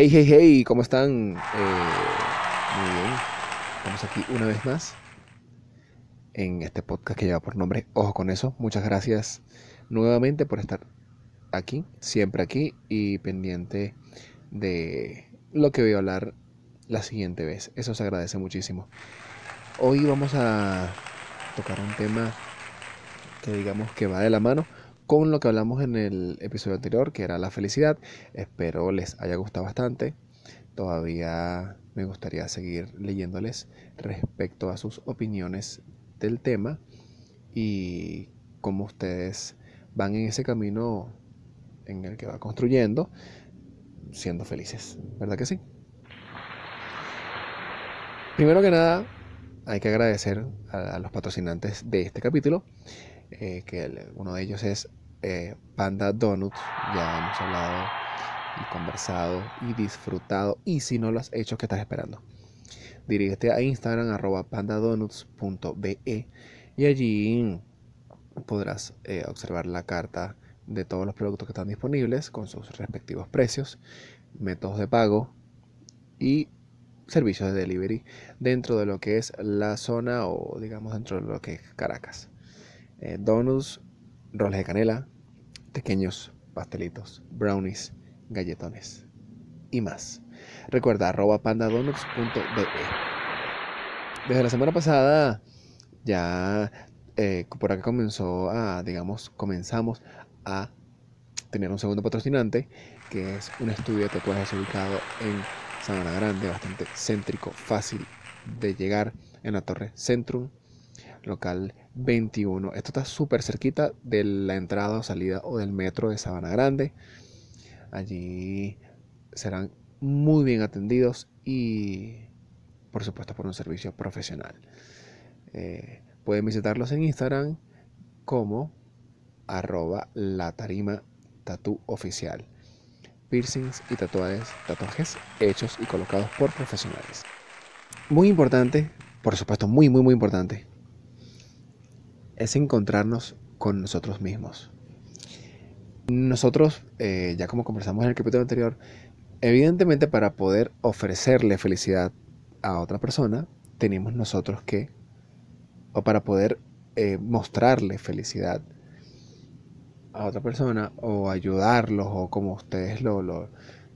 Hey, hey, hey, ¿cómo están? Eh, muy bien. Estamos aquí una vez más en este podcast que lleva por nombre Ojo con eso. Muchas gracias nuevamente por estar aquí, siempre aquí y pendiente de lo que voy a hablar la siguiente vez. Eso se agradece muchísimo. Hoy vamos a tocar un tema que digamos que va de la mano con lo que hablamos en el episodio anterior, que era la felicidad. Espero les haya gustado bastante. Todavía me gustaría seguir leyéndoles respecto a sus opiniones del tema y cómo ustedes van en ese camino en el que va construyendo, siendo felices. ¿Verdad que sí? Primero que nada, hay que agradecer a, los patrocinantes de este capítulo, eh, que uno de ellos es eh, Panda Donuts. Ya hemos hablado y conversado y disfrutado. Y si no lo has hecho, ¿qué estás esperando? Dirígete a Instagram arroba pandadonuts.be y allí podrás eh, observar la carta de todos los productos que están disponibles con sus respectivos precios, métodos de pago y servicios de delivery dentro de lo que es la zona o digamos dentro de lo que es Caracas. Eh, donuts roles de canela, pequeños pastelitos, brownies, galletones y más. Recuerda arroba pandadonuts.be. Desde la semana pasada ya eh, por acá comenzó a, digamos, comenzamos a tener un segundo patrocinante que es un estudio de tatuajes ubicado en Sabana Grande, bastante céntrico, fácil de llegar en la Torre Centrum, local 21. Esto está súper cerquita de la entrada o salida o del metro de Sabana Grande. Allí serán muy bien atendidos y por supuesto por un servicio profesional. Eh, pueden visitarlos en Instagram como arroba la tarima tatu oficial. Piercings y tatuajes, tatuajes hechos y colocados por profesionales. Muy importante, por supuesto, muy, muy, muy importante es encontrarnos con nosotros mismos. Nosotros, eh, ya como conversamos en el capítulo anterior, evidentemente para poder ofrecerle felicidad a otra persona, tenemos nosotros que, o para poder eh, mostrarle felicidad a otra persona, o ayudarlos, o como ustedes lo, lo,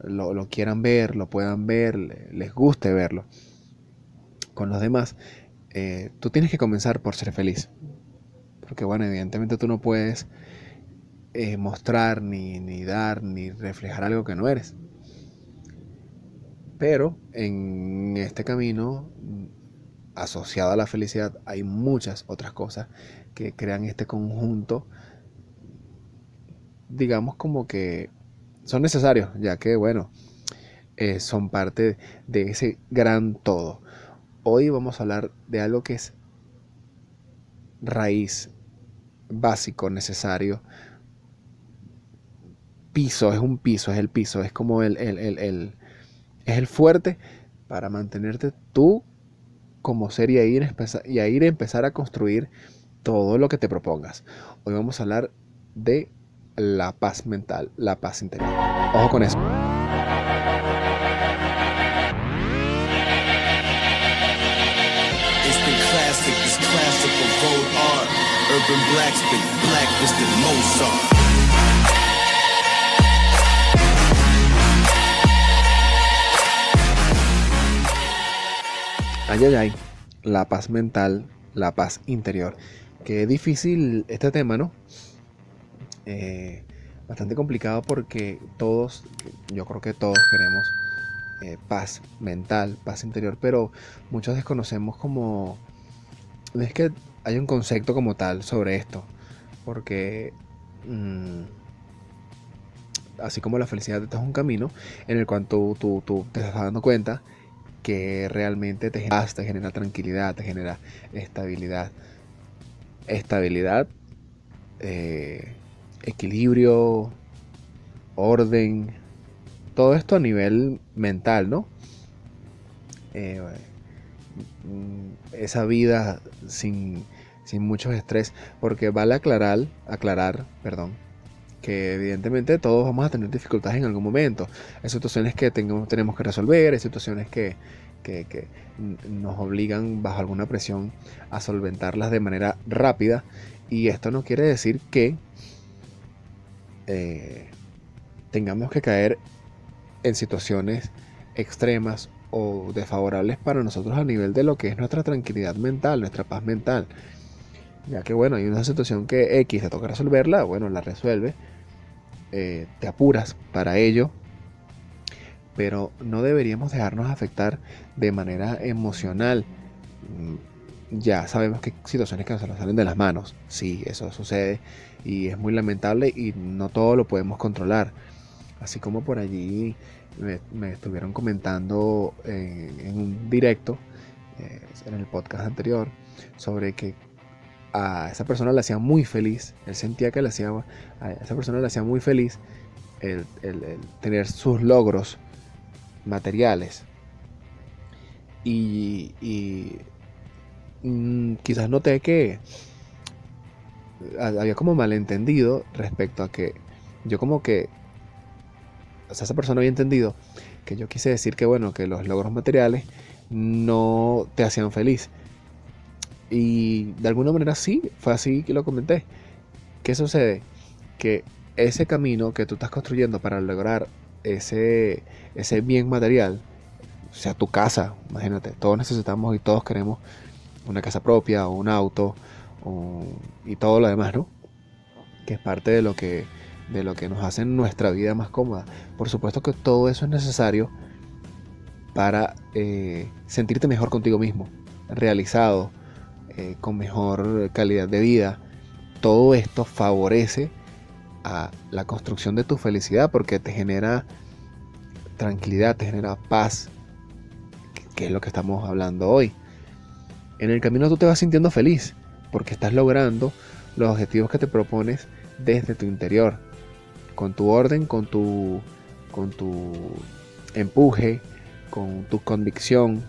lo quieran ver, lo puedan ver, les guste verlo con los demás, eh, tú tienes que comenzar por ser feliz. Porque bueno, evidentemente tú no puedes eh, mostrar, ni, ni dar, ni reflejar algo que no eres. Pero en este camino, asociado a la felicidad, hay muchas otras cosas que crean este conjunto, digamos como que son necesarios, ya que, bueno, eh, son parte de ese gran todo. Hoy vamos a hablar de algo que es raíz básico, necesario. Piso, es un piso, es el piso, es como el, el, el, es el fuerte para mantenerte tú como ser y ir, y a ir a empezar a construir todo lo que te propongas. Hoy vamos a hablar de la paz mental, la paz interior. Ojo con eso. Urban Black Mozart. Ay, ay, ay, la paz mental, la paz interior. Qué difícil este tema, ¿no? Eh, bastante complicado porque todos, yo creo que todos queremos eh, paz mental, paz interior, pero muchos desconocemos como... Es que hay un concepto como tal sobre esto. Porque mm, así como la felicidad es un camino en el cual tú, te estás dando cuenta que realmente te genera, te genera tranquilidad, te genera estabilidad. Estabilidad, eh, equilibrio, orden, todo esto a nivel mental, ¿no? Eh, mm, esa vida sin, sin mucho estrés, porque vale aclarar, aclarar, perdón, que evidentemente todos vamos a tener dificultades en algún momento. Hay situaciones que tengamos, tenemos que resolver, hay situaciones que, que, nos obligan bajo alguna presión a solventarlas de manera rápida. Y esto no quiere decir que eh, tengamos que caer en situaciones extremas o desfavorables para nosotros a nivel de lo que es nuestra tranquilidad mental, nuestra paz mental. Ya que bueno, hay una situación que X te toca resolverla, bueno, la resuelve, eh, te apuras para ello, pero no deberíamos dejarnos afectar de manera emocional. Mm, ya sabemos que hay situaciones que nos salen de las manos, sí, eso sucede y es muy lamentable y no todo lo podemos controlar. Así como por allí me, estuvieron comentando en, un directo, eh, en el podcast anterior, sobre que a esa persona le hacía muy feliz, él sentía que le hacía, a esa persona le hacía muy feliz el tener sus logros materiales. Y, mm, quizás noté que había como malentendido respecto a que yo como que, o sea, esa persona había entendido que yo quise decir que bueno, que los logros materiales no te hacían feliz. Y de alguna manera sí, fue así que lo comenté. ¿Qué sucede? Que ese camino que tú estás construyendo para lograr ese, ese bien material, o sea, tu casa, imagínate, todos necesitamos y todos queremos una casa propia o un auto y todo lo demás, ¿no? Que es parte de lo que, de lo que nos hace nuestra vida más cómoda. Por supuesto que todo eso es necesario para eh, sentirte mejor contigo mismo, realizado, eh, con mejor calidad de vida. Todo esto favorece a la construcción de tu felicidad porque te genera tranquilidad, te genera paz, que es lo que estamos hablando hoy. En el camino tú te vas sintiendo feliz porque estás logrando los objetivos que te propones desde tu interior, con tu orden, con tu, con tu empuje, con tu convicción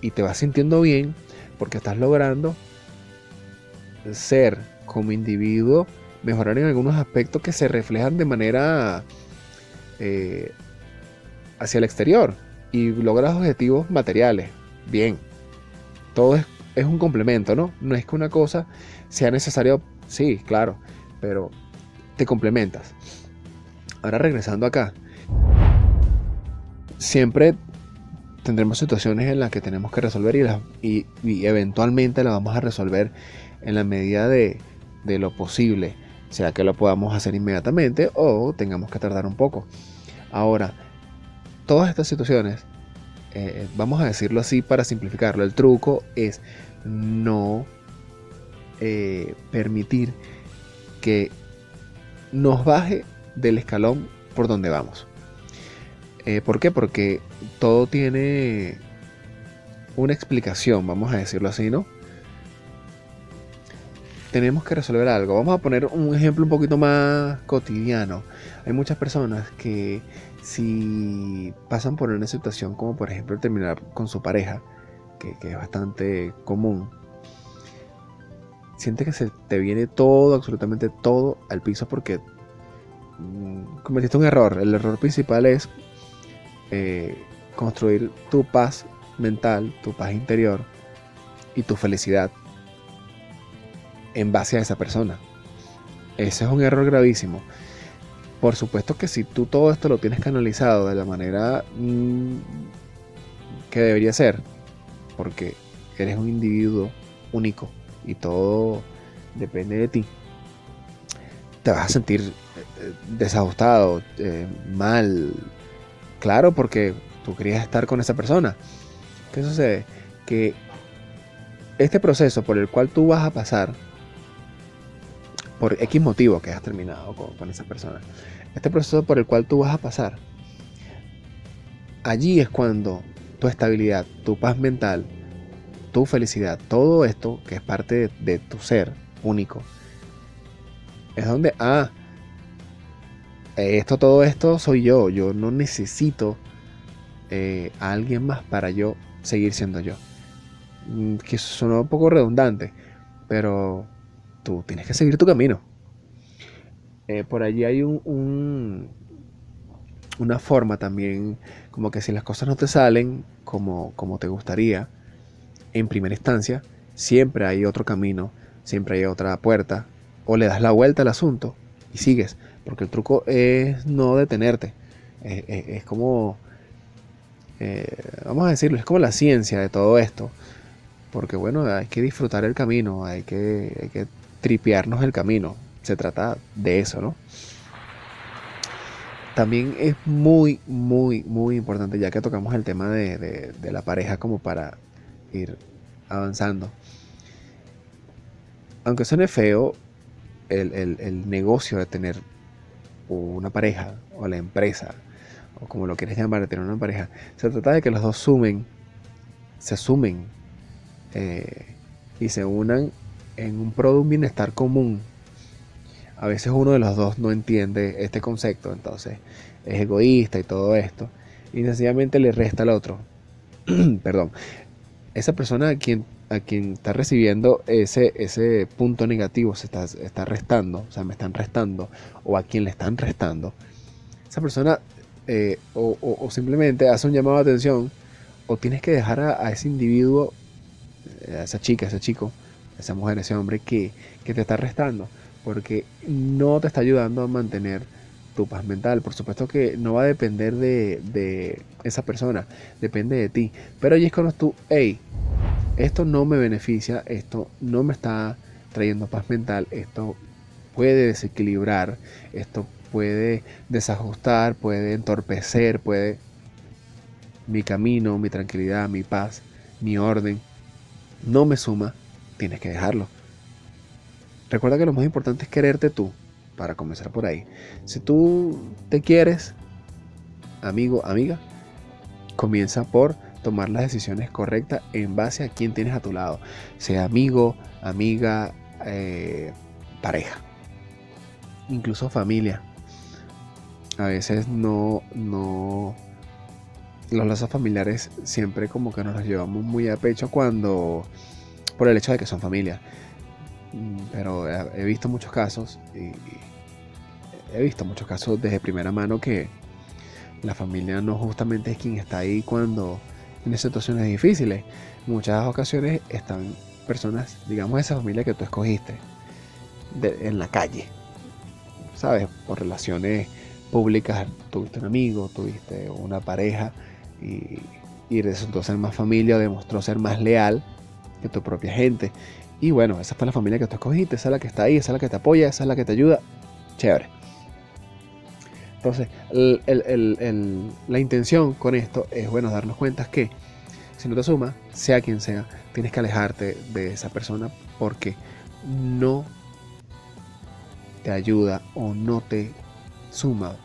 y te vas sintiendo bien porque estás logrando ser como individuo mejorar en algunos aspectos que se reflejan de manera eh, hacia el exterior y logras objetivos materiales. Bien, todo es, un complemento, ¿no? No es que una cosa sea necesaria, sí, claro, pero te complementas. Ahora regresando acá, siempre tendremos situaciones en las que tenemos que resolver y, y, eventualmente las vamos a resolver en la medida de, lo posible sea que lo podamos hacer inmediatamente o tengamos que tardar un poco. Ahora, todas estas situaciones, eh, vamos a decirlo así para simplificarlo, el truco es no eh, permitir que nos baje del escalón por donde vamos. Eh, ¿Por qué? Porque todo tiene una explicación, vamos a decirlo así, ¿no? tenemos que resolver algo. Vamos a poner un ejemplo un poquito más cotidiano. Hay muchas personas que si pasan por una situación como por ejemplo terminar con su pareja, que, es bastante común, siente que se te viene todo, absolutamente todo al piso porque mm, cometiste un error. El error principal es eh, construir tu paz mental, tu paz interior y tu felicidad en base a esa persona. Ese es un error gravísimo. Por supuesto que si tú todo esto lo tienes canalizado de la manera mm, que debería ser, porque eres un individuo único y todo depende de ti, te vas a sentir eh, desajustado, eh, mal, claro, porque tú querías estar con esa persona. ¿Qué sucede? Que este proceso por el cual tú vas a pasar por X motivo que has terminado con, esa persona. Este proceso por el cual tú vas a pasar, allí es cuando tu estabilidad, tu paz mental, tu felicidad, todo esto que es parte de, tu ser único, es donde, ah, esto, todo esto soy yo, yo no necesito eh, a alguien más para yo seguir siendo yo. Mm, que suena un poco redundante, pero tú tienes que seguir tu camino. eh, por allí hay un, una forma también, como que si las cosas no te salen como, como te gustaría, en primera instancia, siempre hay otro camino, siempre hay otra puerta, o le das la vuelta al asunto y sigues, porque el truco es no detenerte, es, como, eh, vamos a decirlo, es como la ciencia de todo esto, porque bueno, hay que disfrutar el camino, hay que, hay que tripearnos el camino, se trata de eso, ¿no? También es muy, muy, muy importante, ya que tocamos el tema de, la pareja como para ir avanzando. Aunque suene feo, el, negocio de tener una pareja o la empresa, o como lo quieres llamar, tener una pareja, se trata de que los dos sumen, se sumen eh, y se unan en un pro de un bienestar común a veces uno de los dos no entiende este concepto, entonces es egoísta y todo esto, y sencillamente le resta al otro. Perdón. Esa persona quien, a quien está recibiendo ese, ese punto negativo se está, está restando, o sea, me están restando, o a quien le están restando, esa persona eh, o, simplemente hace un llamado de atención, o tienes que dejar a, ese individuo, eh, a esa chica, a ese chico, a esa mujer, a ese hombre que, que te está restando porque no te está ayudando a mantener tu paz mental. Por supuesto que no va a depender de, esa persona, depende de ti. Pero allí es cuando tú, hey, esto no me beneficia, esto no me está trayendo paz mental, esto puede desequilibrar, esto puede desajustar, puede entorpecer, puede mi camino, mi tranquilidad, mi paz, mi orden, no me suma, tienes que dejarlo. Recuerda que lo más importante es quererte tú, para comenzar por ahí. Si tú te quieres, amigo, amiga, comienza por tomar las decisiones correctas en base a quién tienes a tu lado, sea amigo, amiga, eh, pareja, incluso familia. A veces no, no, los lazos familiares siempre como que nos los llevamos muy a pecho cuando, por el hecho de que son familia. Mm, pero he visto muchos casos y he visto muchos casos desde primera mano que la familia no justamente es quien está ahí cuando en situaciones difíciles. Muchas ocasiones están personas, digamos, esa familia que tú escogiste en la calle, ¿sabes? Por relaciones públicas, tuviste un amigo, tuviste una pareja y, y resultó ser más familia, demostró ser más leal que tu propia gente. Y bueno, esa fue la familia que tú escogiste, esa es la que está ahí, esa es la que te apoya, esa es la que te ayuda. Chévere. Entonces, la intención con esto es, bueno, darnos cuenta que si no te suma, sea quien sea, tienes que alejarte de esa persona porque no te ayuda o no te suma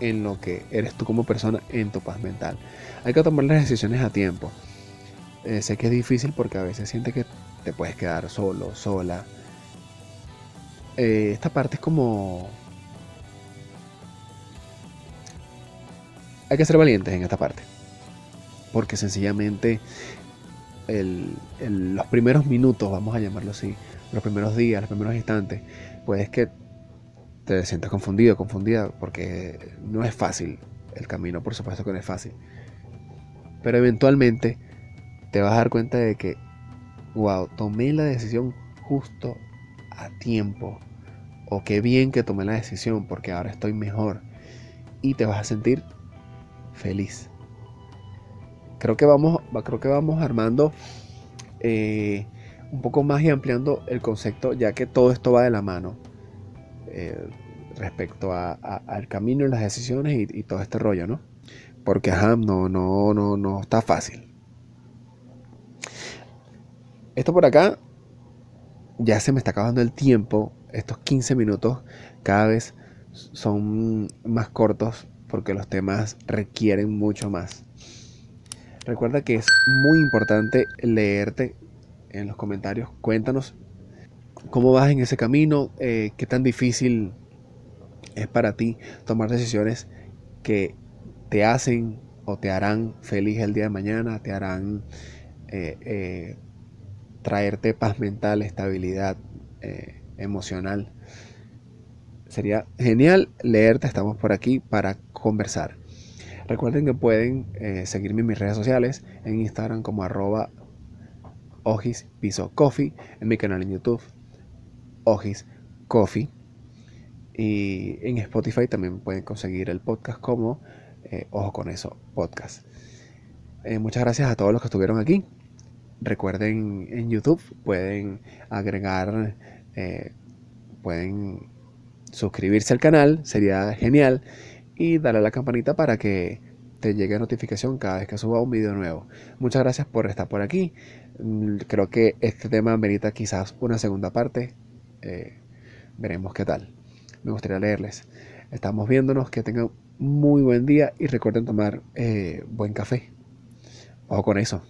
en lo que eres tú como persona en tu paz mental. Hay que tomar las decisiones a tiempo. Eh, sé que es difícil porque a veces siente que te puedes quedar solo, sola. Eh, esta parte es como... Hay que ser valientes en esta parte. Porque sencillamente los primeros minutos, vamos a llamarlo así, los primeros días, los primeros instantes, puedes que te sientas confundido, confundida, porque no es fácil. El camino, por supuesto que no es fácil. Pero eventualmente te vas a dar cuenta de que wow, tomé la decisión justo a tiempo. O qué bien que tomé la decisión porque ahora estoy mejor. Y te vas a sentir feliz. Creo que vamos, creo que vamos armando eh, un poco más y ampliando el concepto, ya que todo esto va de la mano. Eh, respecto al camino y las decisiones y, y, todo este rollo, ¿no? Porque ajá, no, no, no, no está fácil. Esto por acá ya se me está acabando el tiempo. Estos 15 minutos cada vez son más cortos porque los temas requieren mucho más. Recuerda que es muy importante leerte en los comentarios. Cuéntanos cómo vas en ese camino, eh, qué tan difícil es para ti tomar decisiones que te hacen o te harán feliz el día de mañana, te harán eh, eh, traerte paz mental, estabilidad emocional. Sería genial leerte. Estamos por aquí para conversar. Recuerden que pueden eh, seguirme en mis redes sociales, en Instagram como arroba Coffee, en mi canal en YouTube, Ojis Coffee. Y en Spotify también pueden conseguir el podcast como eh, Ojo con eso, podcast. Eh, muchas gracias a todos los que estuvieron aquí. Recuerden en YouTube pueden agregar, pueden suscribirse al canal, sería genial y darle a la campanita para que te llegue notificación cada vez que suba un video nuevo. Muchas gracias por estar por aquí. Mm, creo que este tema merita quizás una segunda parte. Eh, veremos qué tal. Me gustaría leerles. Estamos viéndonos. Que tengan muy buen día y recuerden tomar eh, buen café. Ojo con eso.